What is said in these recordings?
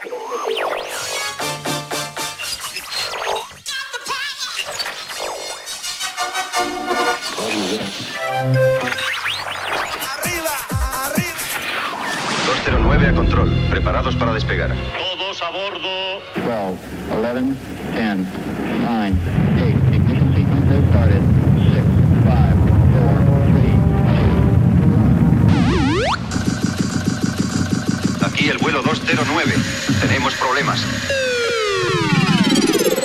Arriba, arriba. 209 a control, preparados para despegar. Todos a bordo. 12, 11, 10, 9, Aquí el vuelo 209. Tenemos problemas.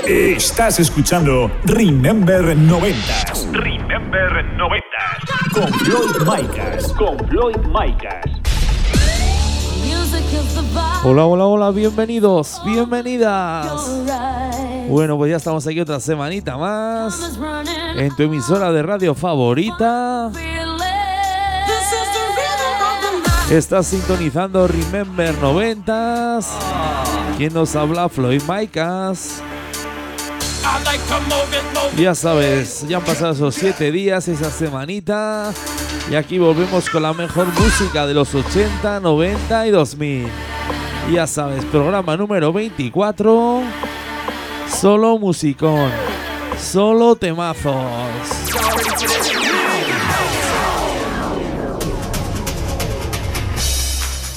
Estás escuchando Remember 90 Remember 90. con Floyd Micas. Con Floyd Micas. Hola, hola, hola, bienvenidos, bienvenidas. Bueno, pues ya estamos aquí otra semanita más en tu emisora de radio favorita. Estás sintonizando Remember 90s. ¿Quién nos habla? Floyd Micas. Ya sabes, ya han pasado esos siete días, esa semanita. Y aquí volvemos con la mejor música de los 80, 90 y 2000. Ya sabes, programa número 24. Solo musicón. Solo temazos.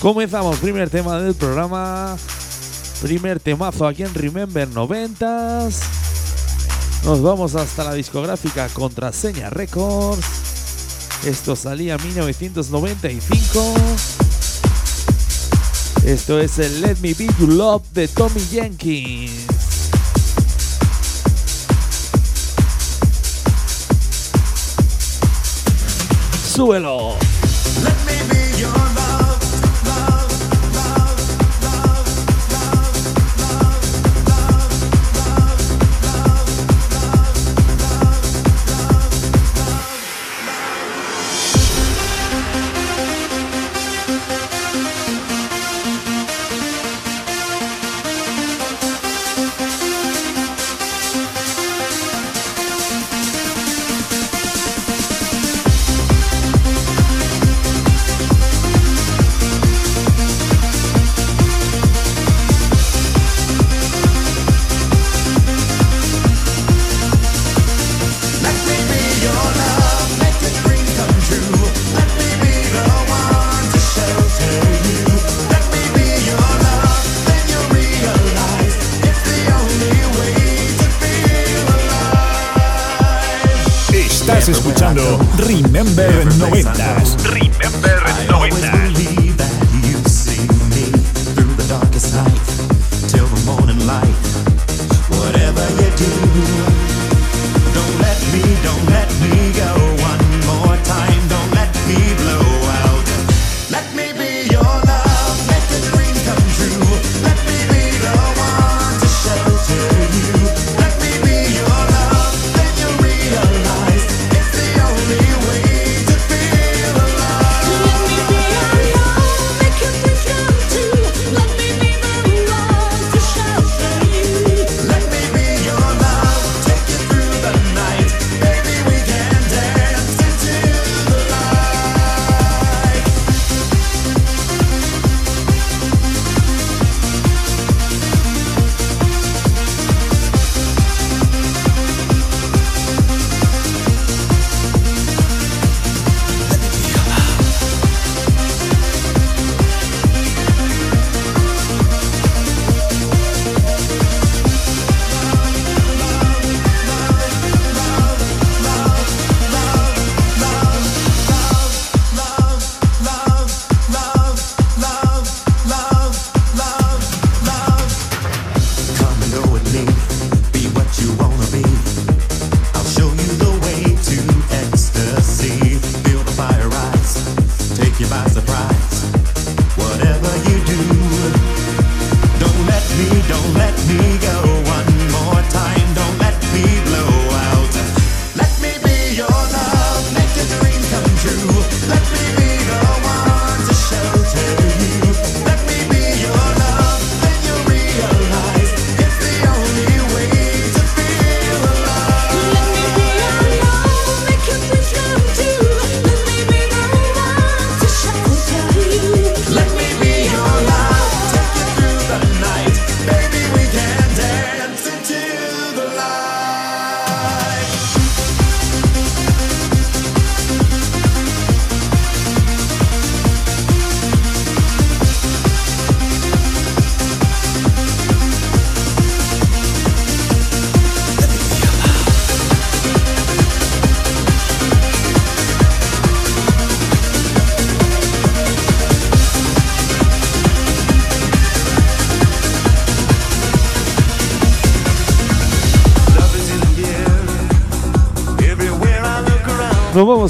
Comenzamos, primer tema del programa. Primer temazo aquí en Remember 90s. Nos vamos hasta la discográfica Contraseña Records. Esto salía en 1995. Esto es el Let Me Be Your Love de Tommy Jenkins. Súbelo.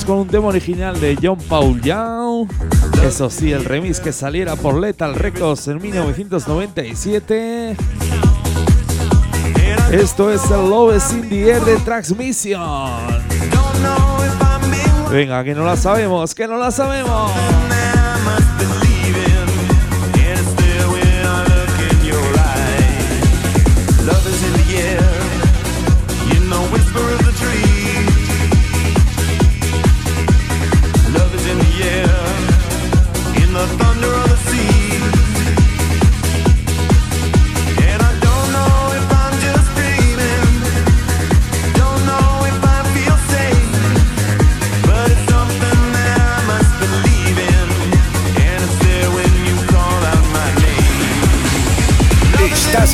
con un tema original de John Paul Young. Eso sí, el remix que saliera por Lethal Records en 1997. Esto es el Love is in the Air de Transmission. Venga, que no la sabemos, que no la sabemos. Love is in the air, you know it's.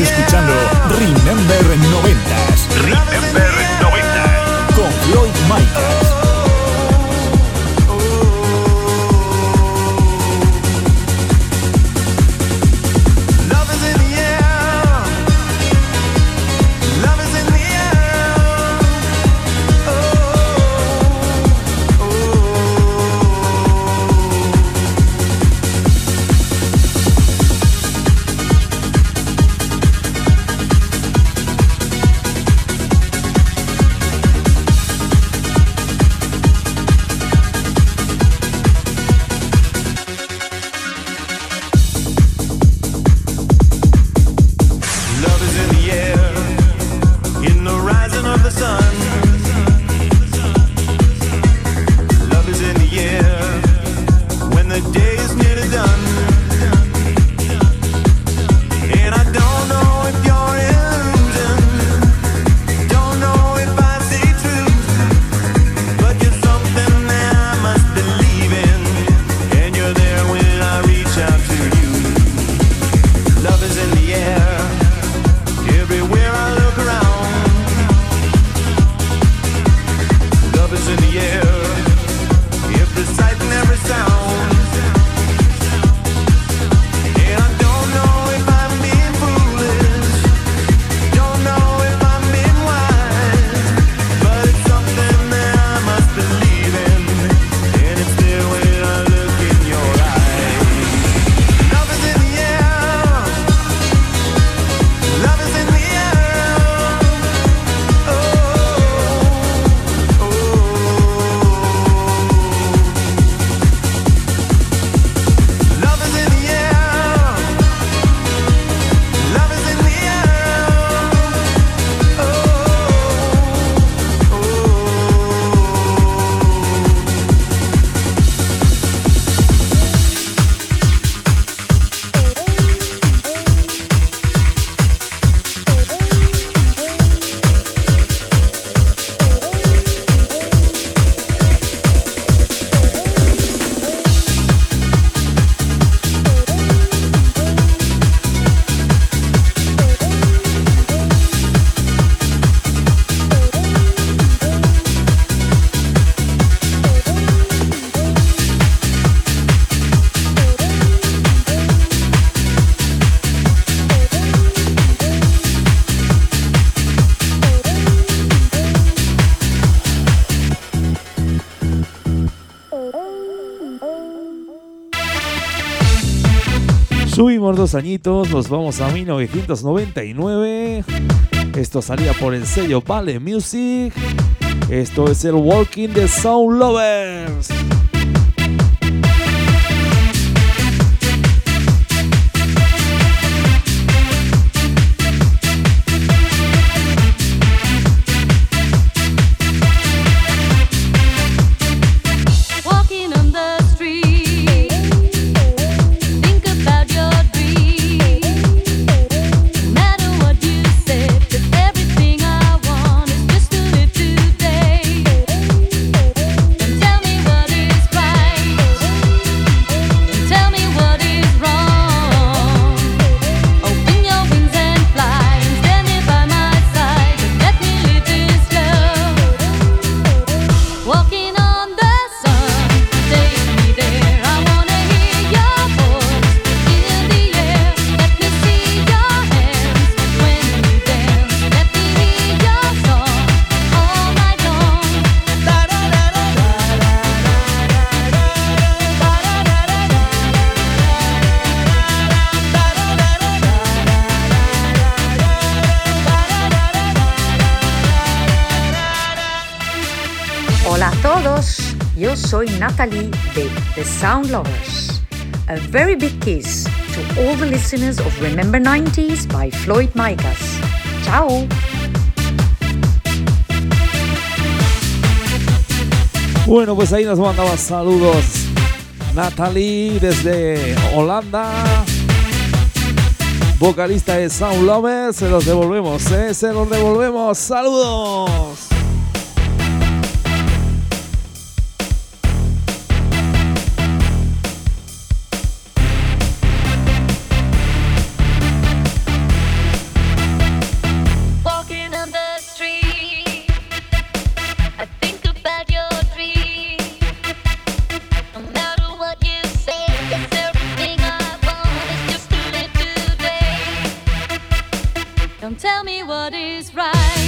Escuchando Remember dos añitos, nos vamos a 1999. Esto salía por el sello Vale Music. Esto es el Walking the Sound Lovers. De The Sound Lovers. A very big kiss to all the listeners of Remember 90s by Floyd Micas. Ciao! Bueno, pues ahí nos mandaba saludos Natalie desde Holanda. Vocalista de Sound Lovers. Se los devolvemos, ¿eh? Se los devolvemos. ¡Saludos! Tell me what is right.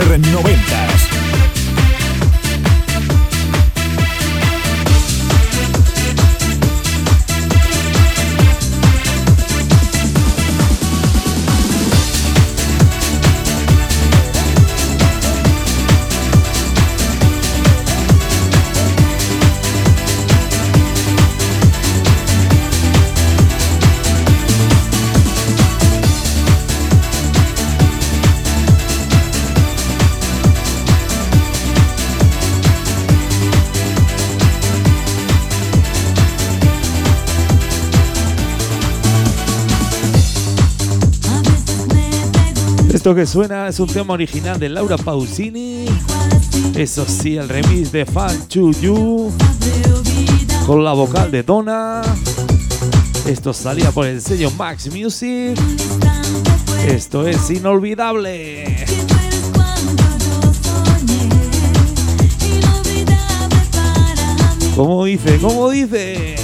Remember 90s. Esto que suena es un tema original de Laura Pausini. Eso sí, el remix de Fan Chu Yu con la vocal de Donna. Esto salía por el sello Max Music. Esto es inolvidable. ¿Cómo dice? ¿Cómo dice?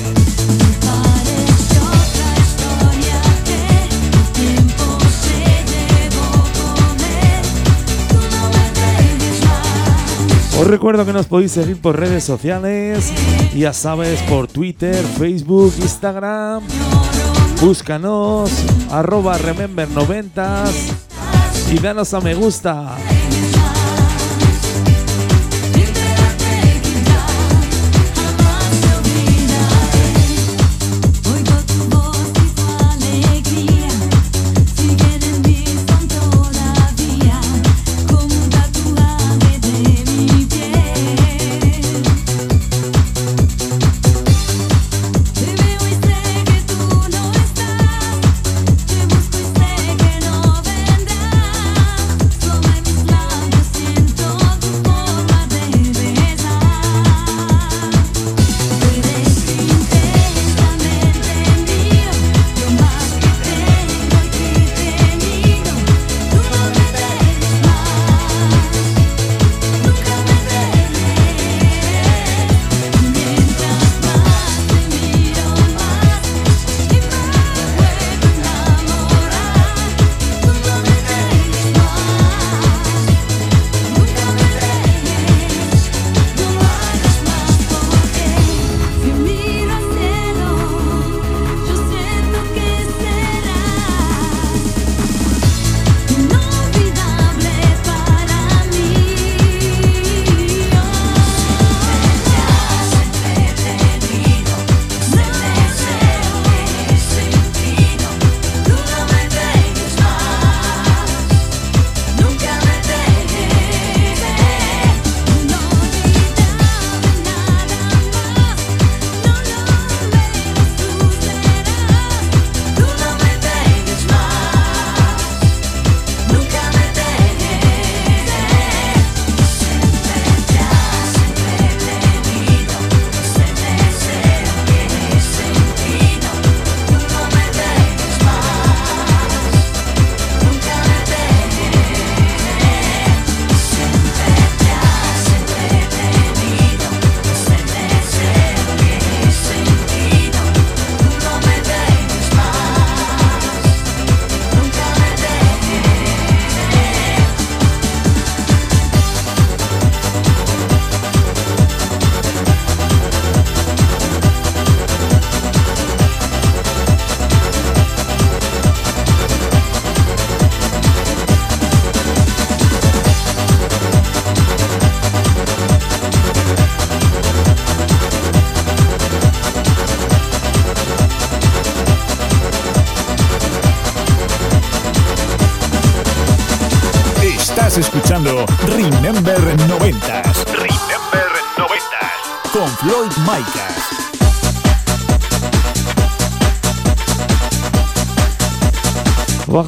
Os recuerdo que nos podéis seguir por redes sociales, ya sabes, por Twitter, Facebook, Instagram. Búscanos, arroba remember90 y danos a me gusta.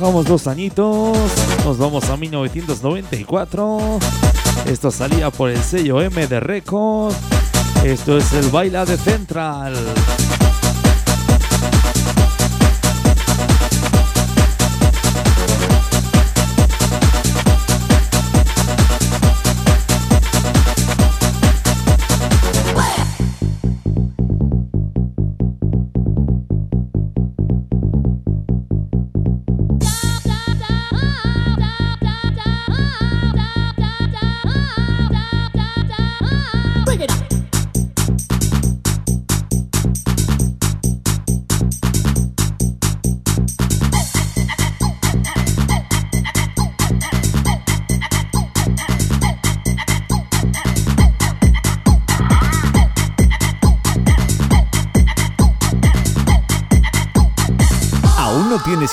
Bajamos dos añitos, nos vamos a 1994. Esto salía por el sello M de Record. Esto es el Baila de Central.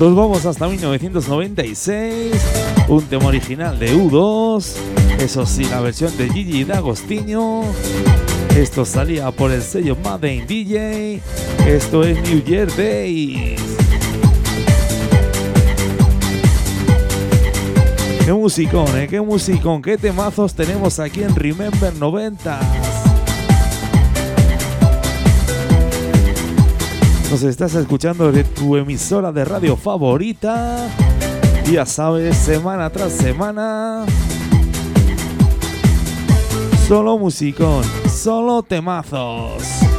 Nos vamos hasta 1996. Un tema original de U2. Eso sí, la versión de Gigi D'Agostino. Esto salía por el sello Made in DJ. Esto es New Year Days. Qué musicón, eh, qué musicón, qué temazos tenemos aquí en Remember 90. Nos estás escuchando de tu emisora de radio favorita. Ya sabes, semana tras semana. Solo musicón, solo temazos.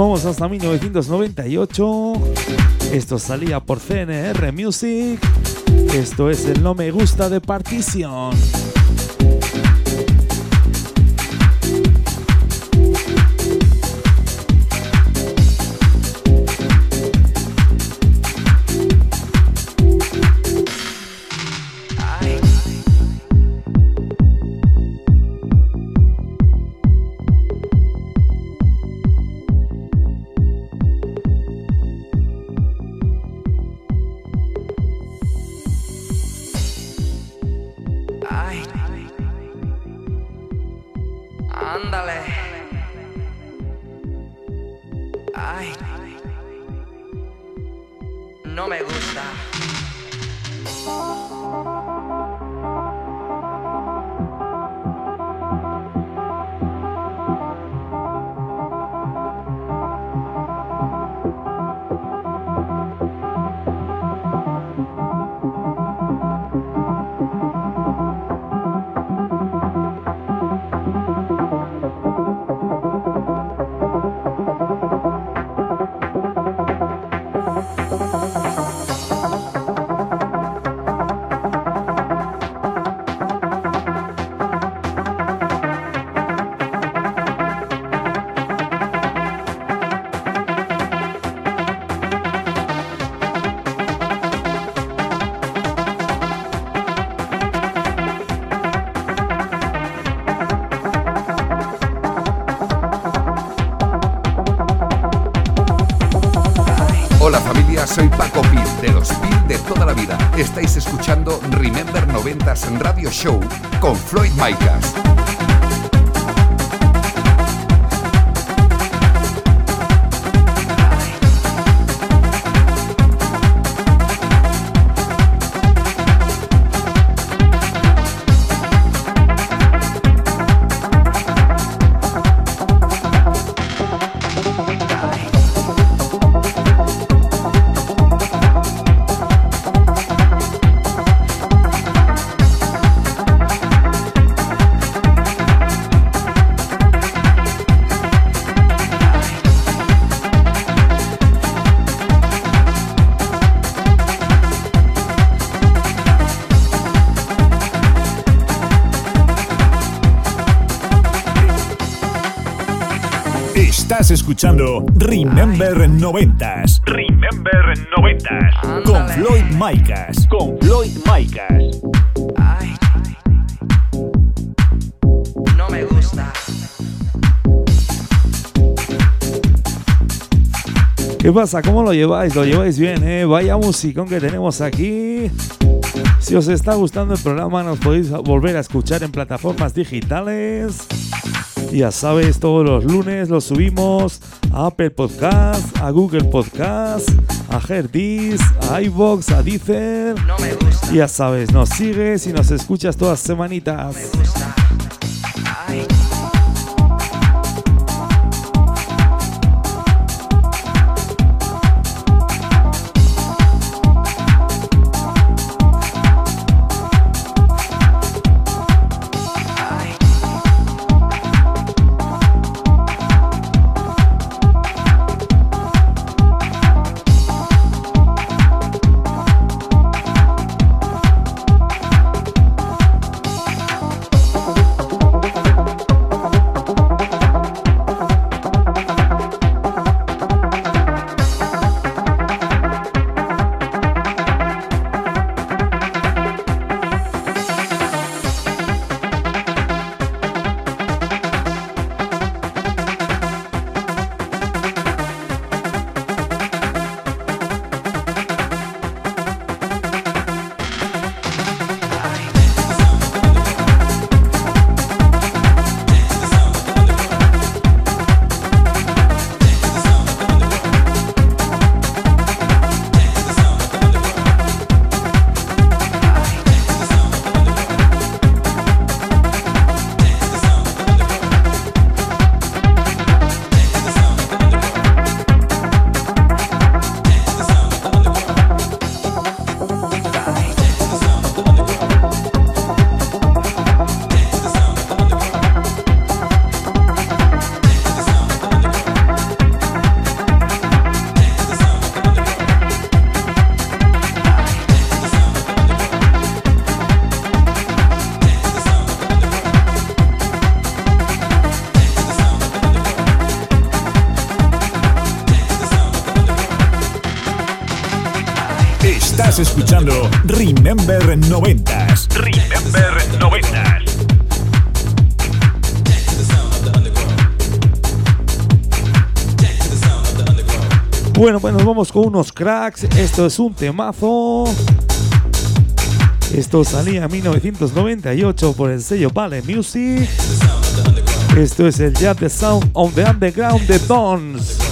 Vamos hasta 1998. Esto salía por CNR Music. Esto es el No Me Gusta de Partición. Show con Floyd Micas. Estás escuchando Remember 90s. Remember 90s. Con Floyd Micas. Con Floyd Micas. No me gusta. ¿Qué pasa? ¿Cómo lo lleváis? Lo lleváis bien, ¿eh? Vaya musicón que tenemos aquí. Si os está gustando el programa, nos podéis volver a escuchar en plataformas digitales. Ya sabes, todos los lunes lo subimos a Apple Podcast, a Google Podcast, a Herdis, a iVoox, a Deezer. Ya sabes, nos sigues y nos escuchas todas semanitas. Escuchando Remember 90s. Remember 90s. Bueno, pues nos vamos con unos cracks. Esto es un temazo. Esto salía en 1998 por el sello Vale Music. Esto es el Jazz The Sound on the Underground de Dons.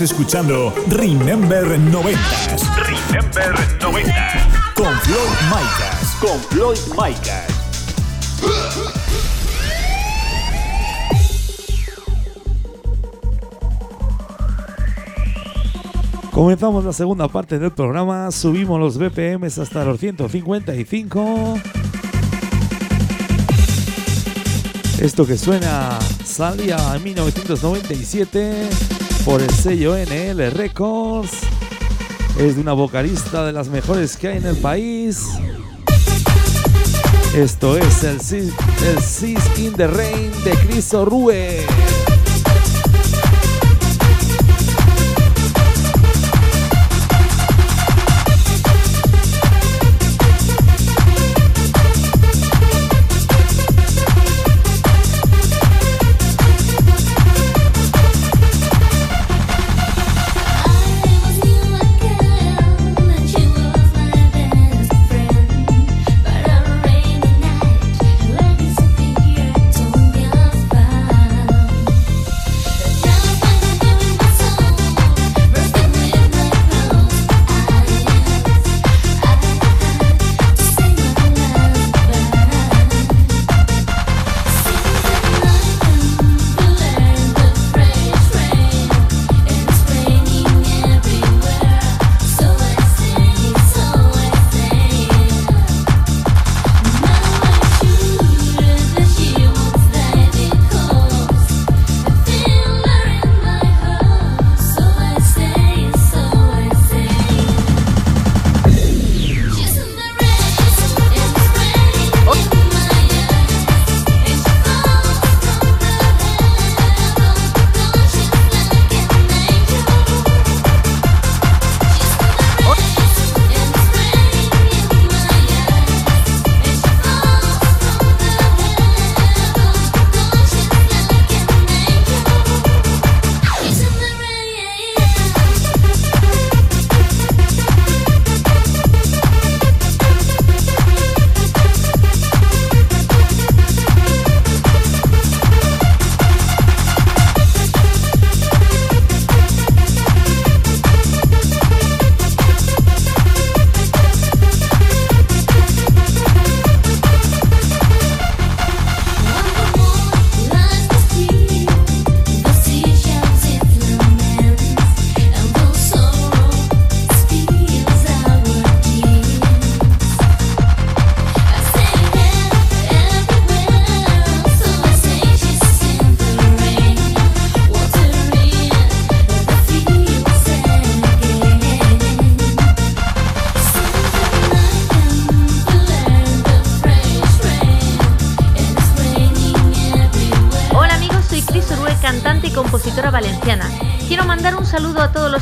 Estás escuchando Remember 90s. Remember 90s. Con Floyd Micas. Con Floyd Micas. Comenzamos la segunda parte del programa, subimos los BPMs hasta los 155. Esto que suena salía en 1997 por el sello NL Records. Es de una vocalista de las mejores que hay en el país. Esto es el Sis, el in the Rain de Chris Orue.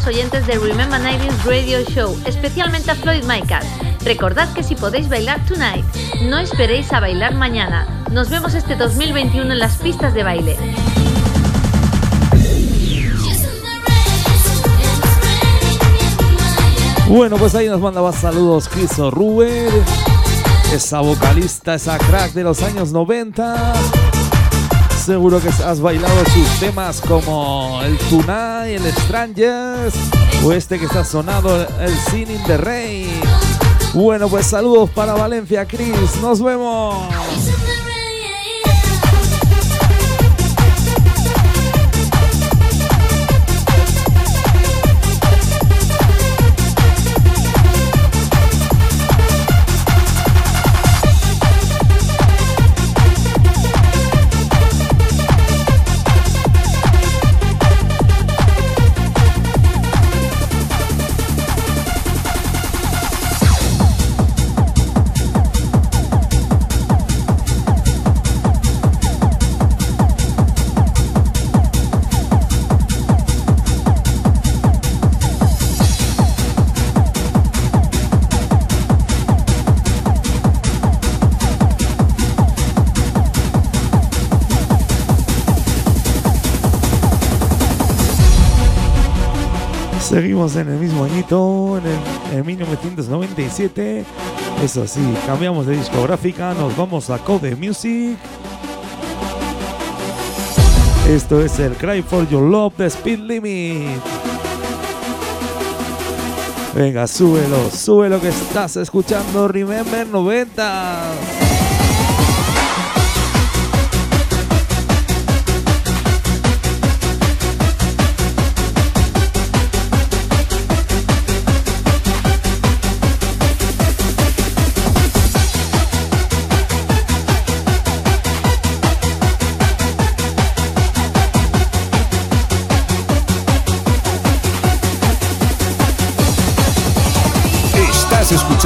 Oyentes de Remember 90s Radio Show, especialmente a Floyd Micas. Recordad que si podéis bailar tonight, no esperéis a bailar mañana. Nos vemos este 2021 en las pistas de baile. Bueno, pues ahí nos mandaba saludos Chris Ruber, esa vocalista, esa crack de los años 90. Seguro que has bailado sus temas como el Tonight, el Strangers o este que está sonado, el Sin in the Rain. Bueno, pues saludos para Valencia, Chris. Nos vemos. Seguimos en el mismo añito, en el en 1997. Eso sí, cambiamos de discográfica, nos vamos a Code Music. Esto es el Cry for Your Love de Speed Limit. Venga, súbelo, súbelo que estás escuchando Remember 90.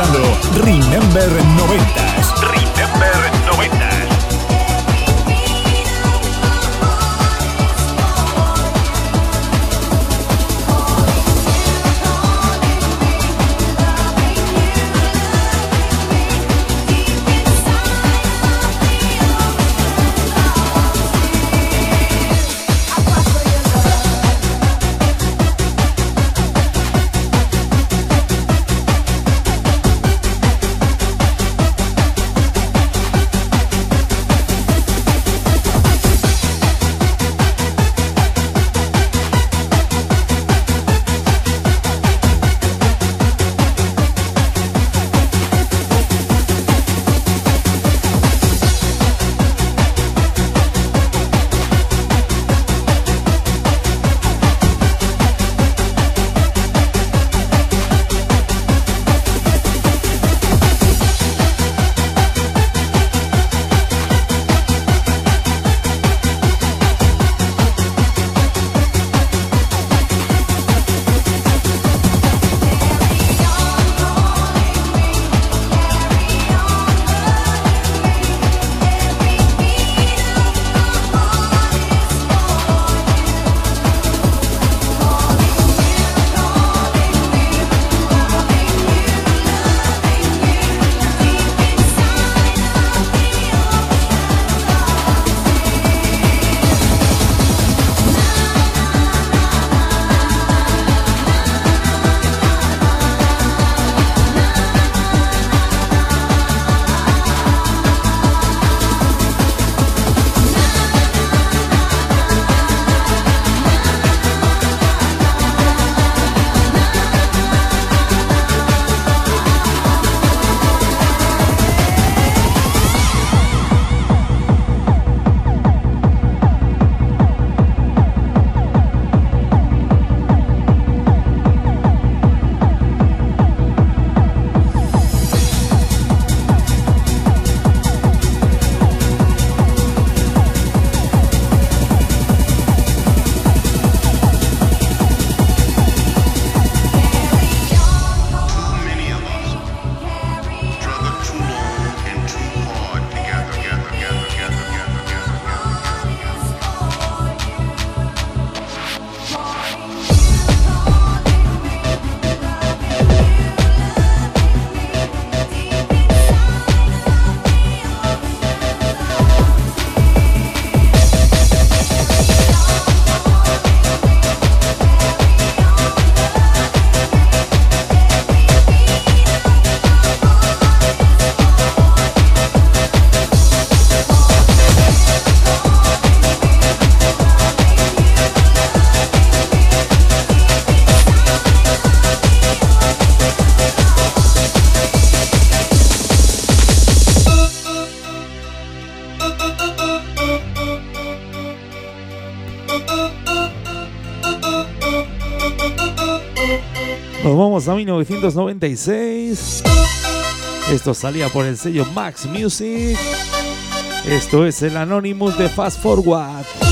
Escuchando Remember 90s. A 1996. Esto salía por el sello Max Music. Esto es el Anonymous de Fast Forward.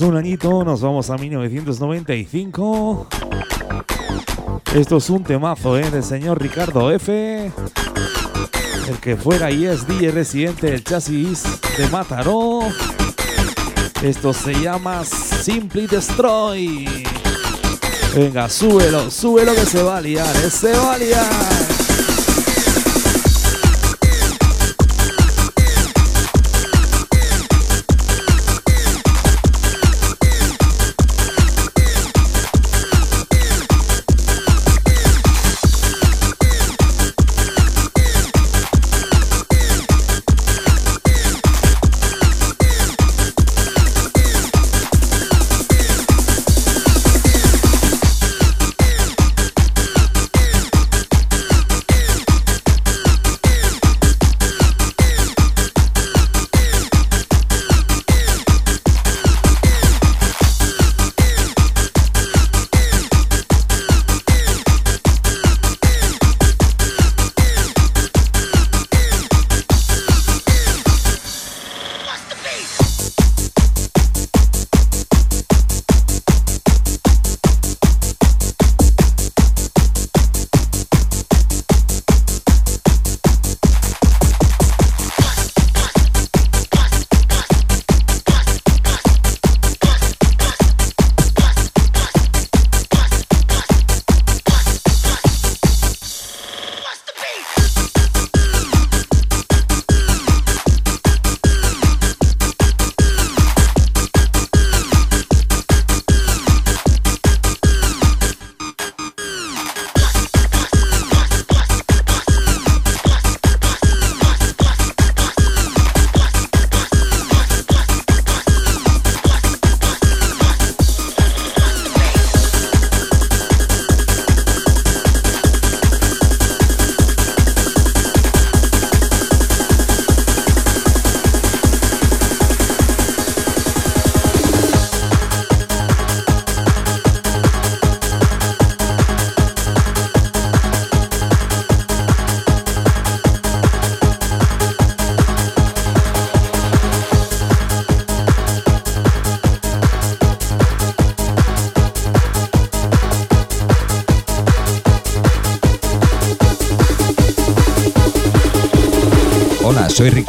Un añito, nos vamos a 1995. Esto es un temazo, ¿eh? Del señor Ricardo F. El que fuera ISD residente del chasis de Mataró. Esto se llama Simply Destroy. Venga, súbelo, súbelo que se va a liar, ¿eh? se va a liar.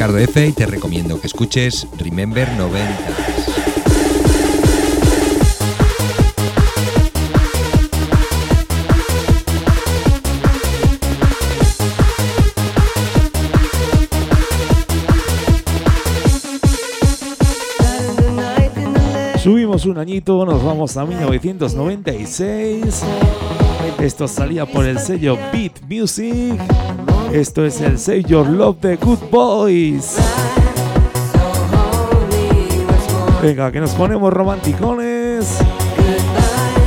Ricardo F y te recomiendo que escuches Remember 90. Subimos un añito, nos vamos a 1996. Esto salía por el sello Beat Music. Esto es el Save Your Love de Good Boys. Venga, que nos ponemos romanticones.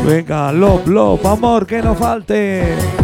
Venga, love, love, amor, que no falte.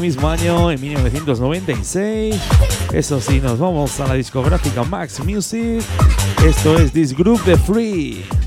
Mismo año, en 1996. Eso sí, nos vamos a la discográfica Max Music. Esto es This Group de Free.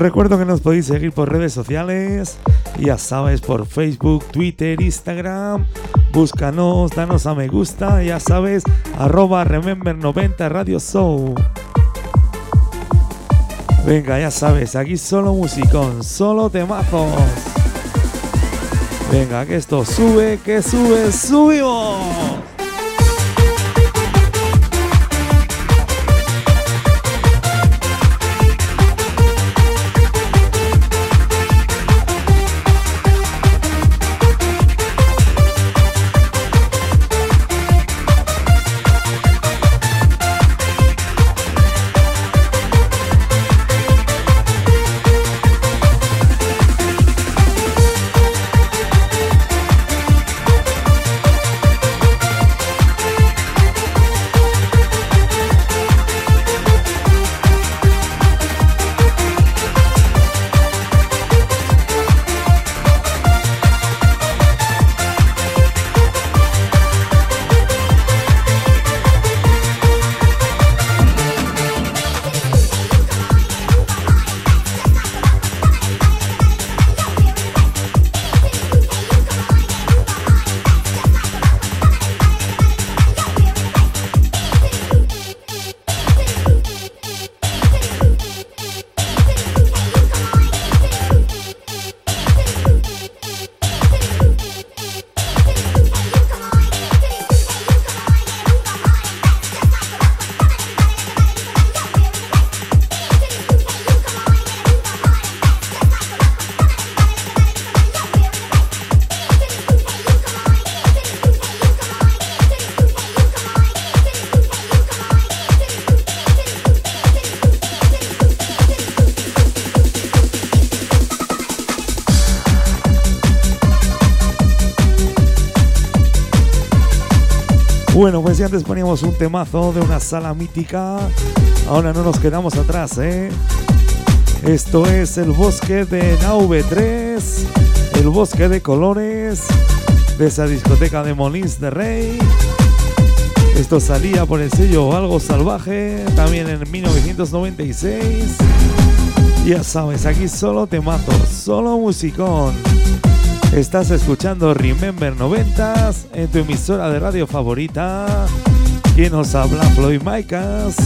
Recuerdo que nos podéis seguir por redes sociales, ya sabes, por Facebook, Twitter, Instagram. Búscanos, danos a me gusta, ya sabes, arroba Remember90 Radio Show. Venga, ya sabes, aquí solo musicón, solo temazos. Venga, que esto sube, que sube, subimos. Pues antes poníamos un temazo de una sala mítica, ahora no nos quedamos atrás, ¿eh? Esto es el bosque de Nauve 3, el bosque de colores de esa discoteca de Molins de Rey. Esto salía por el sello Algo Salvaje, también en 1996. Ya sabes, aquí solo temazos, solo musicón. Estás escuchando Remember 90s en tu emisora de radio favorita. ¿Quién nos habla? Floyd Micas.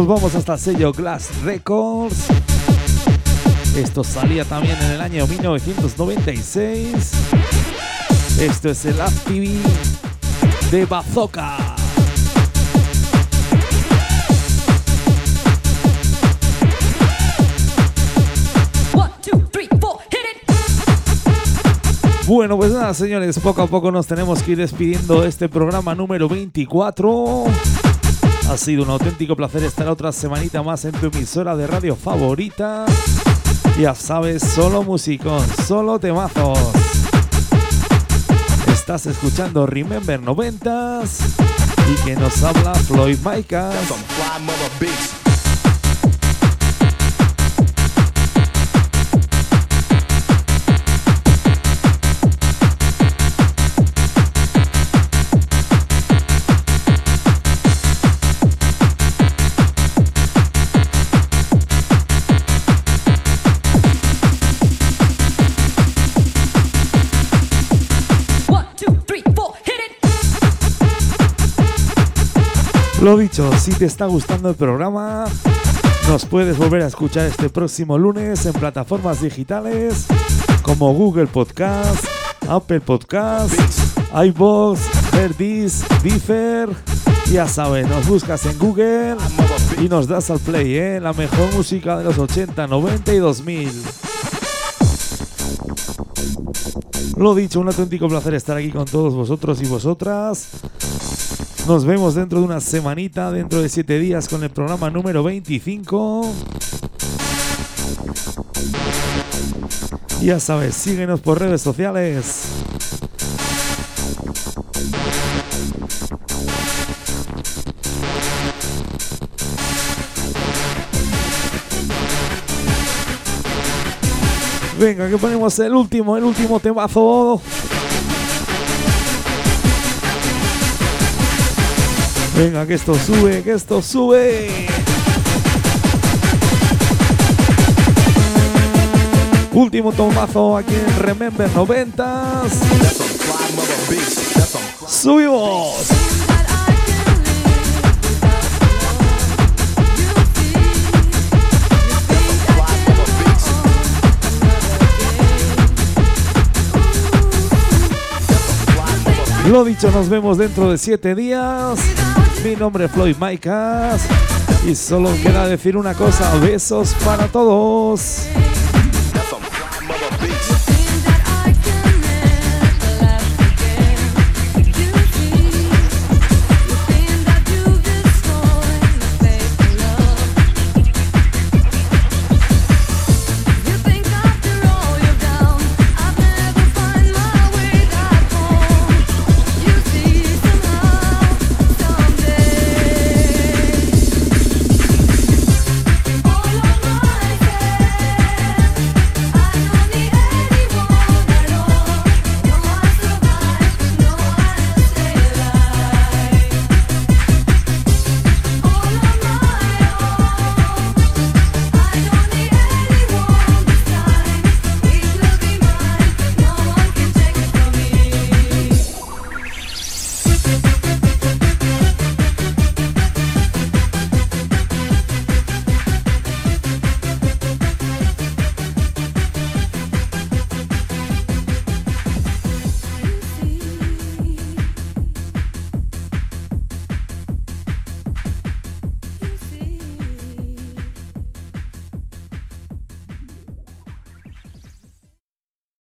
Nos vamos hasta el sello Glass Records. Esto salía también en el año 1996. Esto es el ActiV de Bazooka. Bueno, pues nada, señores, poco a poco nos tenemos que ir despidiendo de este programa número 24. Ha sido un auténtico placer estar otra semanita más en tu emisora de radio favorita. Ya sabes, solo musicón, solo temazos. Estás escuchando Remember 90s y que nos habla Floyd Micah. Lo dicho, si te está gustando el programa, nos puedes volver a escuchar este próximo lunes en plataformas digitales como Google Podcast, Apple Podcast, iVoox, Herdis, Differ. Ya sabes, nos buscas en Google y nos das al play, ¿eh? La mejor música de los 80, 90 y 2000. Lo dicho, un auténtico placer estar aquí con todos vosotros y vosotras. Nos vemos dentro de una semanita, dentro de siete días, con el programa número 25. Ya sabes, síguenos por redes sociales. Venga, que ponemos el último, el último temazo. Venga, que esto sube, que esto sube. Último tomazo aquí en Remember 90s. Subimos. Lo dicho, nos vemos dentro de siete días. Mi nombre es Floyd Maicas. Y solo queda decir una cosa, besos para todos.